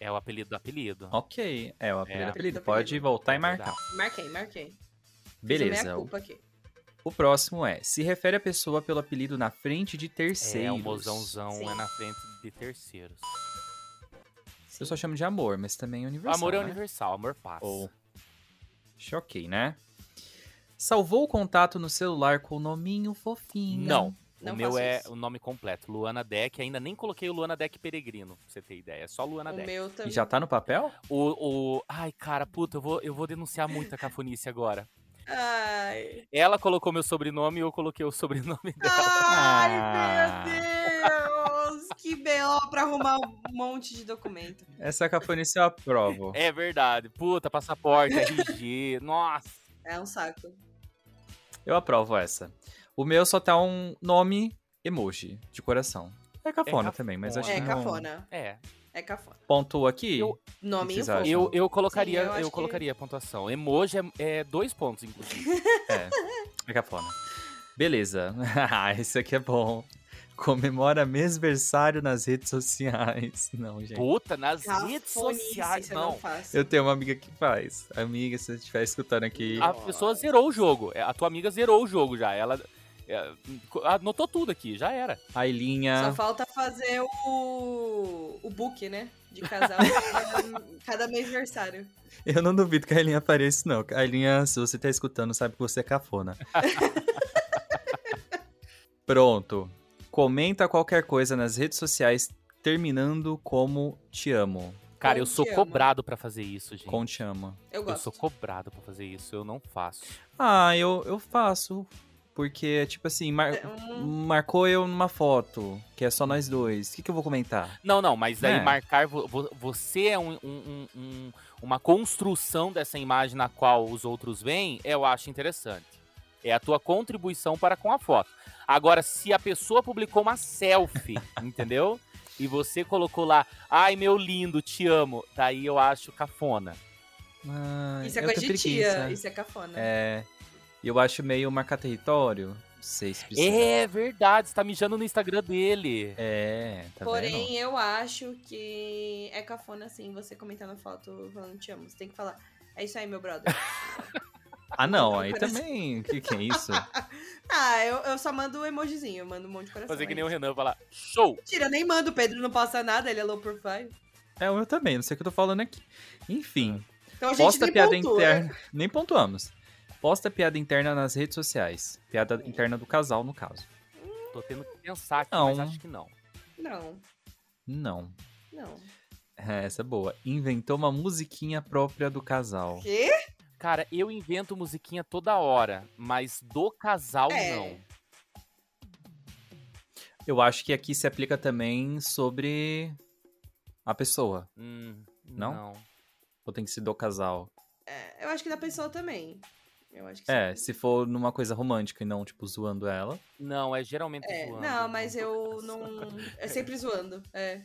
É o apelido do apelido. Ok, é o apelido É. do apelido. Apelido. Pode voltar e É marcar. Marquei, marquei. Beleza. minha O, culpa aqui. o próximo é: se refere a pessoa pelo apelido na frente de terceiros. É, o mozãozão Sim. é na frente de terceiros. Eu só chamo de amor, mas também é universal. amor é né? universal, amor passa. Ou. Choquei, né? Salvou o contato no celular com o nominho fofinho. Não. Não o meu é isso. o nome completo, Luana Deck. Ainda nem coloquei o Luana Deck Peregrino, pra você ter ideia. É só Luana O Deck. meu E também. já tá no papel? O, o... Ai, cara, puta, eu vou, eu vou denunciar muita cafonice agora. Ai. Ela colocou meu sobrenome e eu coloquei o sobrenome dela. Ai, Ah. meu Deus! Que B.O. pra arrumar um monte de documento. Essa cafonice eu aprovo. É verdade. Puta, passaporte, (laughs) RG. Nossa. É um saco. Eu aprovo essa. O meu só tá um nome emoji de coração. É cafona É também, mas acho É que não... cafona. É. É cafona. Pontua aqui? Eu- acham? fofo. Eu, eu colocaria, Sim, eu eu, que- colocaria a pontuação. Emoji é, é dois pontos, inclusive. (laughs) É, é cafona. Beleza. (laughs) Ah, esse aqui é bom. Comemora mêsversário nas redes sociais. (laughs) Não, gente. Puta, nas redes Cafonice, sociais. isso eu Não. não. Eu tenho uma amiga que faz. Amiga, se você estiver escutando aqui. A pessoa zerou o jogo. É, A tua amiga zerou o jogo já. Ela é, anotou tudo aqui, já era. Só Ailinha. falta fazer o. o book, né? De casal (laughs) cada, cada mês aniversário. Eu não duvido que a Ailinha faria isso, não. Ailinha, se você tá escutando, sabe que você é cafona. (laughs) Pronto. Comenta qualquer coisa nas redes sociais, terminando como te amo. Cara, Com eu sou cobrado pra fazer isso, gente. Com te amo. Eu Eu gosto. sou cobrado pra fazer isso, eu não faço. Ah, eu, eu faço. Porque, tipo assim, mar- Hum, marcou eu numa foto, que é só nós dois. O que, que eu vou comentar? Não, não, mas daí É. marcar. vo- vo- Você é um- um- um- um- uma construção dessa imagem na qual os outros veem, eu acho interessante. É a tua contribuição para com a foto. Agora, se a pessoa publicou uma selfie, (laughs) entendeu? E você colocou lá, ai meu lindo, te amo. Daí eu acho cafona. Ah, isso é coisa de tia. preguiça. Isso é cafona. É. E eu acho meio marcar território. Não sei se precisa. É verdade, você tá mijando no Instagram dele. É, tá Porém, vendo? eu acho que é cafona, assim, você comentar na foto falando te amo. Você tem que falar. É isso aí, meu brother. (laughs) Ah, não, (laughs) aí Parece- também. O que, que é isso? (laughs) ah, eu, eu só mando o emojizinho, eu mando um monte de coração. Fazer que é nem o. Renan falar, show! Mentira, eu nem mando, o Pedro não posta nada, ele é low profile. É, o meu também, não sei o que eu tô falando aqui. Enfim, Então a gente posta nem piada pontua. interna. Nem pontuamos. Posta piada interna nas redes sociais. Piada interna do casal, no caso. Tô tendo que pensar aqui, Não. mas acho que não. Não, Não. não. É, essa é boa. Inventou uma musiquinha própria do casal. Quê? Cara, eu invento musiquinha toda hora, mas do casal É. não. Eu acho que aqui se aplica também sobre a pessoa. Hum, Não? não. Ou tem que ser do casal? É, eu acho que da pessoa também. Eu acho que É, sim. se for numa coisa romântica e não, tipo, zoando ela. Não, é geralmente É, zoando. não, mas eu não. É sempre zoando. É.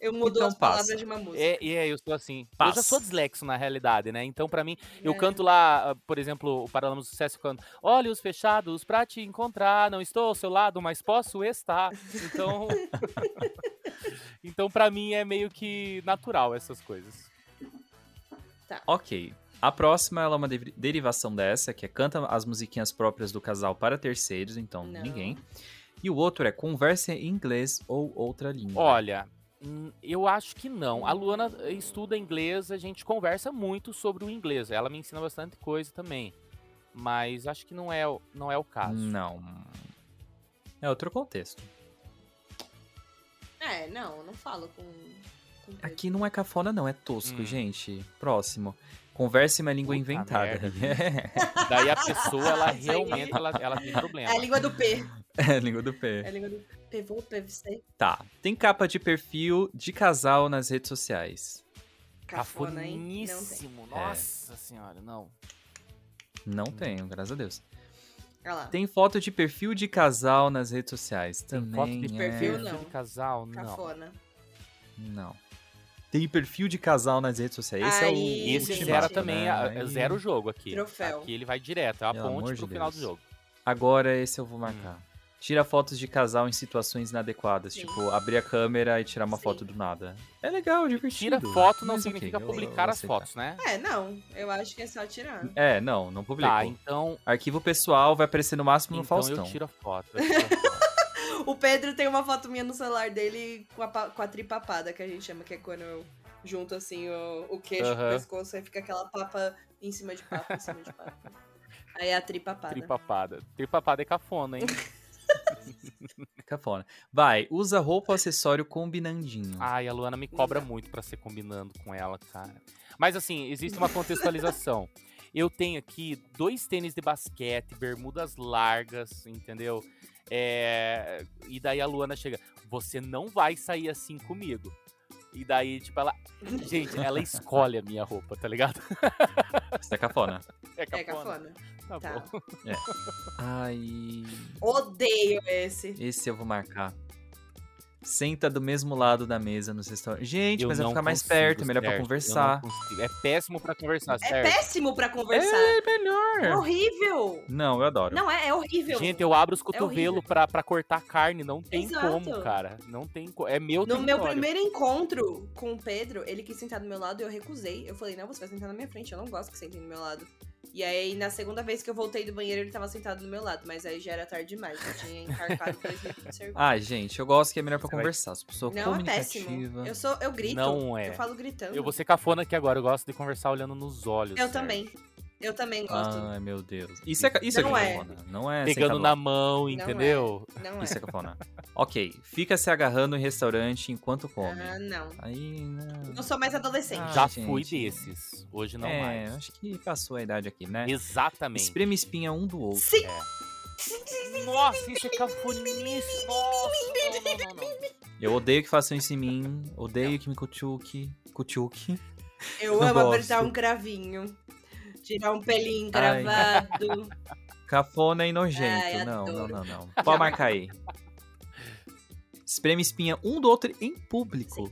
Eu mudo Então as passa. palavras de uma música. É, e é, eu sou assim. Eu já Passa. sou dislexo na realidade, né? Então, pra mim, eu É. canto lá, ah, por exemplo, o Paralama do Sucesso quando Olhos fechados pra te encontrar, não estou ao seu lado, mas posso estar. Então. (laughs) então, pra mim, é meio que natural essas coisas. Ok. A próxima ela é uma deri- derivação dessa, que é canta as musiquinhas próprias do casal para terceiros, então Não. ninguém. E o outro é conversa em inglês ou outra língua. Olha, eu acho que não. A Luana estuda inglês, a gente conversa muito sobre o inglês. Ela me ensina bastante coisa também. Mas acho que não é, o- não é o caso. Não. É outro contexto. É, não, eu não falo com. com. Aqui não é cafona, não, é tosco, Hum. gente. Próximo. Converse uma língua Puta inventada. (laughs) Daí a pessoa, ela realmente ela, ela tem problema. É a língua do P. é, a língua do É P. a língua do PVO, PVC. Tá. Tem capa de perfil de casal nas redes sociais. Cafona, hein? Não tem. Cafoníssimo. Nossa senhora, não. Não tenho, graças a Deus. Olha lá. Tem foto de perfil de casal nas redes sociais. Tem Também foto de é... perfil, não. de casal, não. Cafona. Não. Tem perfil de casal nas redes sociais. Esse é o Esse Ultimato, zera também, né? zero o jogo aqui. Troféu. Aqui ele vai direto, é a Pelo ponte pro de final do jogo. Agora esse eu vou Hum. Tira fotos de casal em situações inadequadas. Sim. Tipo, abrir a câmera e tirar uma Sim. foto do nada. É legal, divertido. Tira foto não mas significa eu- eu publicar vou as aceitar. fotos, né? É, não. Eu acho que é só tirar. É, não, não publico. Tá, então, Arquivo pessoal vai aparecer no máximo no então Faustão. eu tiro a foto. eu tiro a (laughs) foto. O Pedro tem uma foto minha no celular dele com a, com a tripapada, que a gente chama, que é quando eu junto assim o, o queixo com o pescoço, aí fica aquela papa em cima de papo, em cima de papo. Aí é a tripapada. Tripapada. Tripapada é cafona, hein? (laughs) Cafona. Vai, usa roupa ou acessório combinandinho. Ai, a Luana me cobra muito pra ser combinando com ela, cara. Mas assim, existe uma contextualização. Eu tenho aqui dois tênis de basquete, bermudas largas, entendeu? É, E daí a Luana chega, você não vai sair assim comigo. E daí, tipo, ela. Gente, ela escolhe a minha roupa, tá ligado? Isso é cafona. É É cafona. Tá, Tá. bom. Ai. Odeio esse. Esse eu vou marcar. Senta do mesmo lado da mesa nos restaurantes. Gente, Eu mas vai ficar mais consigo, perto, é melhor pra certo, eu não conversar. É péssimo pra conversar, É certo? péssimo pra conversar. É É melhor. horrível. Não, eu adoro. Não, é, é horrível. Gente, eu abro os horrível. cotovelos pra, pra cortar carne. Não tem Exato. como, cara. Não tem como. É meu No meu primeiro encontro com o Pedro, ele quis sentar do meu lado e eu recusei. Eu falei, não, você vai sentar na minha frente, eu não gosto que sentem do meu lado. E aí, na segunda vez que eu voltei do banheiro, ele tava sentado do meu lado, mas aí já era tarde demais, eu tinha encarcado dois litros de cerveja. Ai, gente, eu gosto que é melhor pra vai- conversar. As pessoas não, é péssimo. comunicativa. Eu sou, eu grito. Não é. Eu falo gritando. Eu vou ser cafona aqui agora. Eu gosto de conversar olhando nos olhos. Eu certo? também. Eu também gosto. Ai, meu Deus. Isso é, isso Não é é. cafona. Não é Pegando na mão, é. entendeu? Não é. Isso é cafona. ok, fica se agarrando em restaurante enquanto come. Ah, não. Aí, não. Não sou mais adolescente. Ah, Já gente. fui desses. Hoje não é, mais. acho que passou a idade aqui, né? Exatamente. Espreme espinha um do outro. Sim. Nossa, isso é cafoníssimo. Nossa, não, não, não, não. Eu odeio que façam isso em mim. Odeio que me cutuque. Cutuque. Eu Não amo gosto. apertar um cravinho. Tirar um pelinho Ai. gravado. (laughs) Cafona e nojento. Ai, não, não, não, não. Pode marcar aí. Espreme espinha um do outro em público.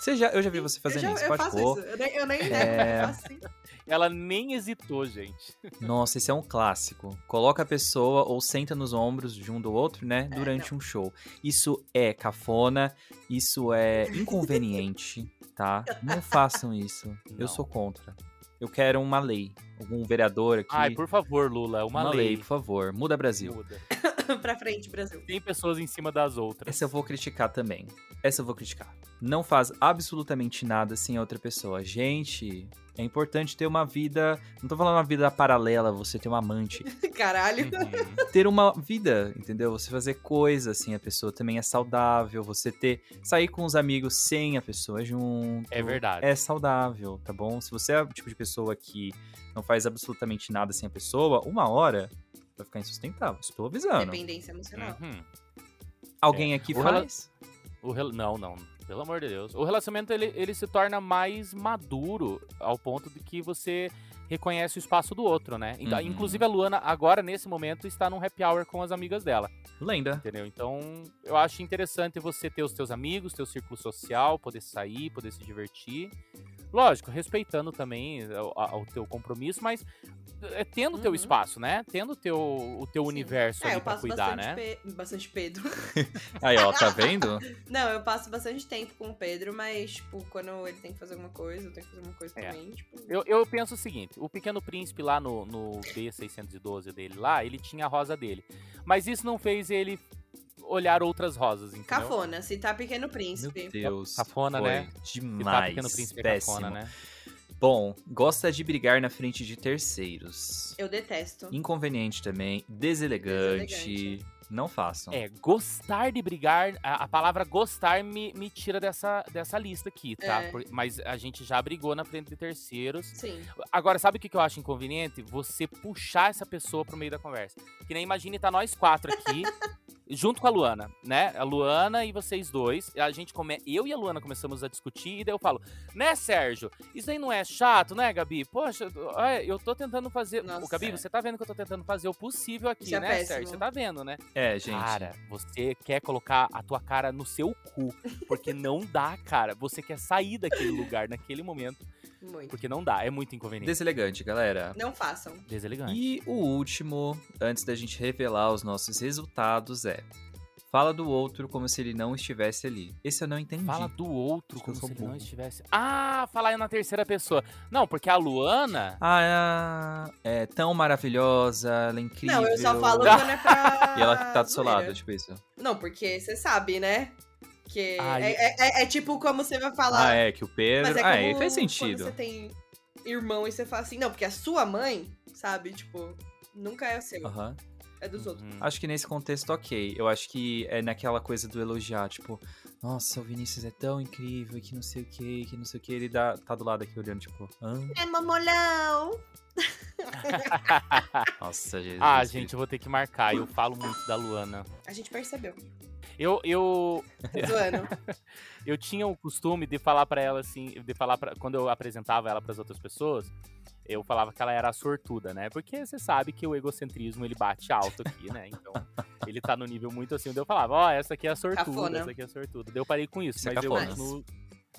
Você já, eu já vi você Eu, fazendo já, isso. eu Pode faço pôr. isso. Eu nem, eu nem É. (laughs) eu faço assim. Ela nem hesitou, gente. Nossa, esse é um clássico. Coloca a pessoa ou senta nos ombros de um do outro, né? É, Durante um show. Isso é cafona, isso é inconveniente, tá? Não façam isso. Não. Eu sou contra. Eu quero uma lei. Algum vereador aqui. Ai, por favor, Lula, uma, uma lei. lei, por favor. Muda Brasil. Muda. (coughs) pra frente, Brasil. Tem pessoas em cima das outras. Essa eu vou criticar também. Essa eu vou criticar. Não faz absolutamente nada sem a outra pessoa. Gente, é importante ter uma vida. Não tô falando uma vida paralela, você ter um amante. (laughs) Caralho. Uhum. ter uma vida, entendeu? Você fazer coisa sem a pessoa também é saudável. Você ter. Sair com os amigos sem a pessoa junto. É verdade. É saudável, tá bom? Se você é o tipo de pessoa que não faz absolutamente nada sem a pessoa, uma hora vai ficar insustentável. Estou avisando. Dependência emocional. Uhum. Alguém aqui O rela- faz? O rel- Não, não. Pelo amor de Deus. O relacionamento ele, ele se torna mais maduro ao ponto de que você reconhece o espaço do outro, né? Então, Uhum. Inclusive a Luana, agora, nesse momento, está num happy hour com as amigas dela, Lenda. entendeu? Então, eu acho interessante você ter os teus amigos, teu círculo social, poder sair, poder se divertir. Lógico, respeitando também o, a- o teu compromisso, mas é, tendo o teu Uhum. espaço, né? Tendo o teu, o teu Sim. universo É, ali pra cuidar, bastante, né? pe- bastante Pedro. (laughs) Aí, ó, tá vendo? (laughs) Não, eu passo bastante tempo com o Pedro, mas, tipo, quando ele tem que fazer alguma coisa, eu tenho que fazer alguma coisa É. também, tipo... Eu, eu penso o seguinte, o Pequeno Príncipe lá no, no B612 dele lá, ele tinha a rosa dele. Mas isso não fez ele olhar outras rosas, entendeu? Cafona, se tá Pequeno Meu Príncipe. Deus. Cafona, foi né? Se tá Demais. Pequeno Príncipe é cafona, né? Bom, gosta de brigar na frente de terceiros. Eu detesto. Inconveniente também. Deselegante. Deselegante. Não façam. É, gostar de brigar, a, a palavra gostar me, me tira dessa, dessa lista aqui, tá? É. Por- mas a gente já brigou na frente de terceiros. Sim. Agora, sabe o que que eu acho inconveniente? Você puxar essa pessoa pro meio da conversa. Que nem imagine tá nós quatro aqui, (laughs) junto com a Luana, né? A Luana e vocês dois. A gente come... Eu e a Luana começamos a discutir, e daí eu falo, né, Sérgio? Isso aí não é chato, né, Gabi? Poxa, eu tô tentando fazer. Nossa, Ô, Gabi, é. você tá vendo que eu tô tentando fazer o possível aqui, Isso é né, péssimo. Sérgio? Você tá vendo, né? É, gente. Cara, você quer colocar a tua cara no seu cu. Porque não dá, cara. Você quer sair daquele lugar naquele momento. Muito. Porque não dá. É muito inconveniente. Deselegante, galera. Não façam. Deselegante. E o último, antes da gente revelar os nossos resultados, é. Fala do outro como se ele não estivesse ali. Esse eu não entendi. Fala do outro Acho como se ele não estivesse. Ah, falar na terceira pessoa. Não, porque a Luana. Ah, é tão maravilhosa, ela é incrível. Não, eu só falo (laughs) quando é pra. (laughs) E ela tá do seu lado, tipo isso. Não, porque você sabe, né? Que é, é- é- é tipo como você vai falar. Ah, é, que o Pedro. Mas é ah, como é, faz Quando sentido. você tem irmão e você fala assim, não, porque a sua mãe, sabe, tipo, nunca é seu, Aham. É dos outros. Uhum. Acho que nesse contexto, ok. Eu acho que é naquela coisa do elogiar, tipo, nossa, o Vinícius é tão incrível, que não sei o que, que não sei o que. Ele dá, tá do lado aqui olhando, tipo, hã? É mamolão! (laughs) Nossa, Jesus. Ah, gente, eu vou ter que marcar. Eu falo muito da Luana. A gente percebeu. Eu, eu, Zoando. (laughs) eu tinha o costume de falar pra ela assim, de falar para quando eu apresentava ela pras outras pessoas, eu falava que ela era a sortuda, né? Porque você sabe que o egocentrismo ele bate alto aqui, né? Então, ele tá no nível muito assim, daí eu falava, ó, essa aqui é a sortuda, Cafona. essa aqui é a sortuda. Daí eu parei com isso, Isso é mas eu cafona. continuo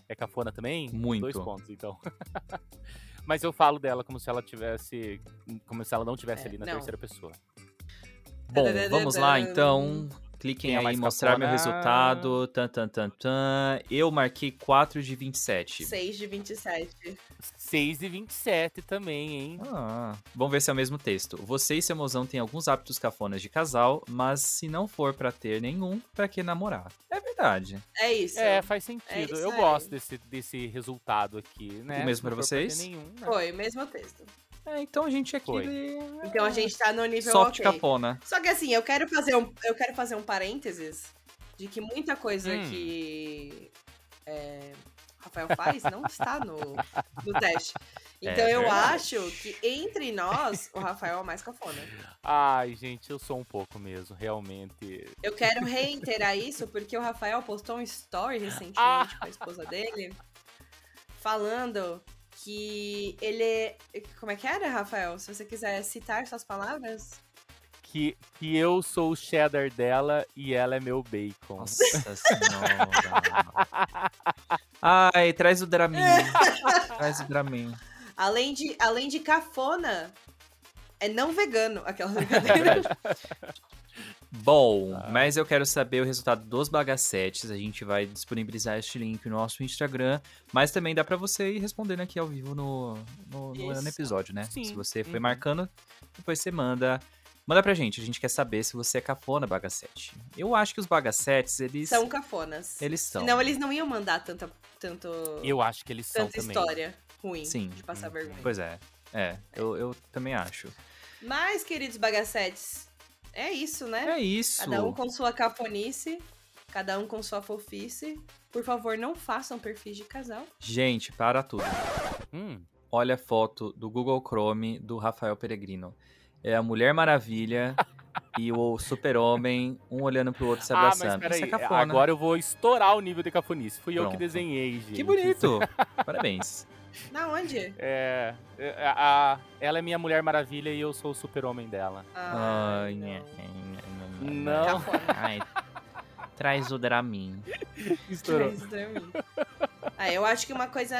É cafona também? Muito. Dois pontos, então. (laughs) mas eu falo dela como se ela tivesse, como se ela não tivesse É, ali na não. terceira pessoa. Bom, vamos lá então. Cliquem Quem é aí em mostrar meu resultado. Tan, tan, tan, tan. Eu marquei 4 de 27. 6 de 27. 6 e 27 também, hein? Ah, vamos ver se é o mesmo texto. Você e seu mozão têm alguns hábitos cafonas de casal, mas se não for pra ter nenhum, pra que namorar? É verdade. É isso. É, faz sentido. isso eu aí. gosto desse, desse resultado aqui, né? O mesmo Se não pra vocês? Nenhum, né? Foi, mesmo texto. É, então a gente aqui. Foi. Então a gente tá no nível Soft ok. cafona. Só que assim, eu quero fazer um, eu quero fazer um parênteses de que muita coisa Hum. que é, Rafael faz não está no, no teste. É Então eu verdade. acho que entre nós, o Rafael é o mais cafona. Ai, gente, eu sou um pouco mesmo, realmente. Eu quero reiterar isso porque o Rafael postou um story recentemente Ah. com a esposa dele falando que ele é. Como é que era, Rafael? Se você quiser citar suas palavras. Que, que eu sou o cheddar dela e ela é meu bacon. Nossa senhora. (laughs) Ai, traz o Dramin. (laughs) traz o Dramin. Além de, além de cafona, é não vegano aquela (laughs) É brincadeira. Bom, mas eu quero saber o resultado dos bagacetes. A gente vai disponibilizar este link no nosso Instagram. Mas também dá pra você ir respondendo aqui ao vivo no, no, no- episódio, né? Sim. Se você foi Uhum. marcando, depois você manda. Manda pra gente. A gente quer saber se você é cafona bagacete. Eu acho que os bagacetes, eles. São cafonas. Eles são. Senão eles não iam mandar tanta, tanto, Eu acho que eles são tanta também. história ruim Sim. de passar Uhum. vergonha. Pois é. É, eu, eu também acho. Mas, queridos bagacetes, é isso, né? É isso. Cada um com sua cafonice, cada um com sua fofice. Por favor, não façam perfis de casal. Gente, para tudo. Hum, Olha a foto do Google Chrome do Rafael Peregrino. É a Mulher Maravilha (laughs) e o super-homem, um olhando pro outro se Ah, abraçando. mas peraí, Isso é agora eu vou estourar o nível de cafonice. Fui eu que Pronto. desenhei, gente. Que bonito! (laughs) Parabéns. Na onde? É, é, a- a- ela é minha Mulher Maravilha e eu sou o super-homem dela. Ah, Ai, não. né. Não. Cafona. Ai, traz o Dramin. Estourou. Traz pra mim. Ah, eu acho que uma coisa.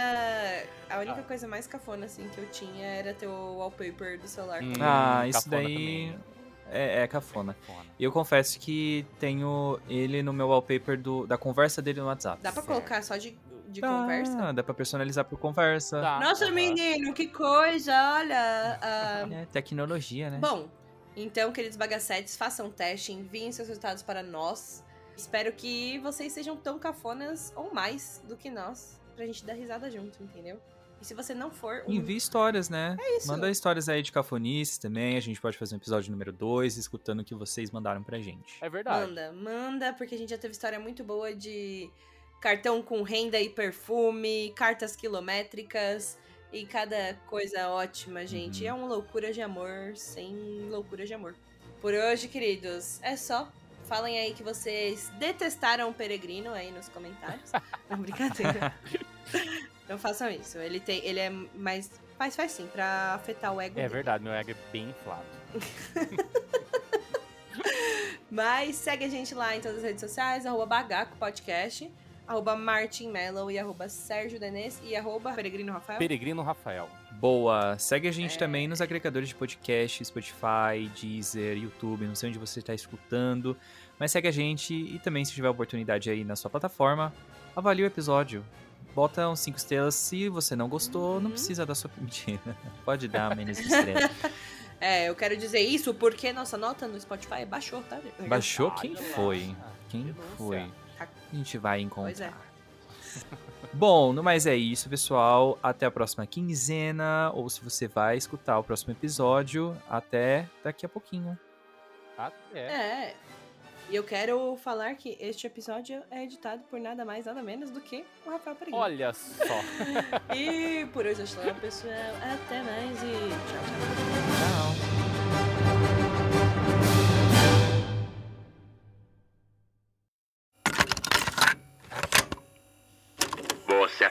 A única coisa mais cafona, assim, que eu tinha era ter o wallpaper do celular. Hum. Ah, isso daí também. é, é cafona. Fona. E eu confesso que tenho ele no meu wallpaper do, da conversa dele no WhatsApp. Dá pra Certo. colocar só de, de Dá, conversa? Dá pra personalizar por conversa. Tá. Nossa, menino, que coisa! Olha. ah, É tecnologia, né? Bom, então, queridos bagacetes, façam um teste, enviem seus resultados para nós. Espero que vocês sejam tão cafonas ou mais do que nós, pra gente dar risada junto, entendeu? E se você não for, um... Envie histórias, né? É isso. Manda histórias aí de cafonice também. A gente pode fazer um episódio número 2, escutando o que vocês mandaram pra gente. É verdade. Manda, manda, porque a gente já teve história muito boa de cartão com renda e perfume, cartas quilométricas e cada coisa ótima, gente. Uhum. É uma loucura de amor sem loucura de amor. Por hoje, queridos, é só. Falem aí que vocês detestaram o peregrino aí nos comentários. (laughs) Não, brincadeira. Não façam isso. Ele tem. Ele é mais. Faz, faz sim, pra afetar o ego. É dele. verdade, meu ego é bem inflado. (laughs) Mas segue a gente lá em todas as redes sociais, arroba Bagaco Podcast, arroba Martin Mello e arroba Sérgio Denês e arroba Peregrino Rafael. Peregrino Rafael. Boa! Segue a gente É. também nos agregadores de podcast, Spotify, Deezer, YouTube, não sei onde você está escutando, mas segue a gente e também se tiver oportunidade aí na sua plataforma, avalie o episódio. Bota uns 5 estrelas. Se você não gostou, não Uhum. precisa dar sua (laughs) mentira. Pode dar menos estrelas. (laughs) É, eu quero dizer isso porque nossa nota no Spotify baixou, tá? Baixou? Ah, Quem foi? Quem foi? A gente vai encontrar. Pois é. (laughs) Bom, no mais é isso, pessoal. Até a próxima quinzena. Ou se você vai escutar o próximo episódio, até daqui a pouquinho. Até. É. E eu quero falar que este episódio é editado por nada mais, nada menos do que o Rafael Peregrino. Olha só. (laughs) E por hoje é só, pessoal. Até mais e tchau, tchau. Tchau.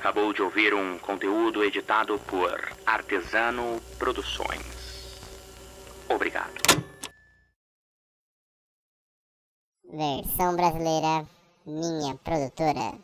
Acabou de ouvir um conteúdo editado por Artesano Produções. Obrigado. Versão brasileira, minha produtora.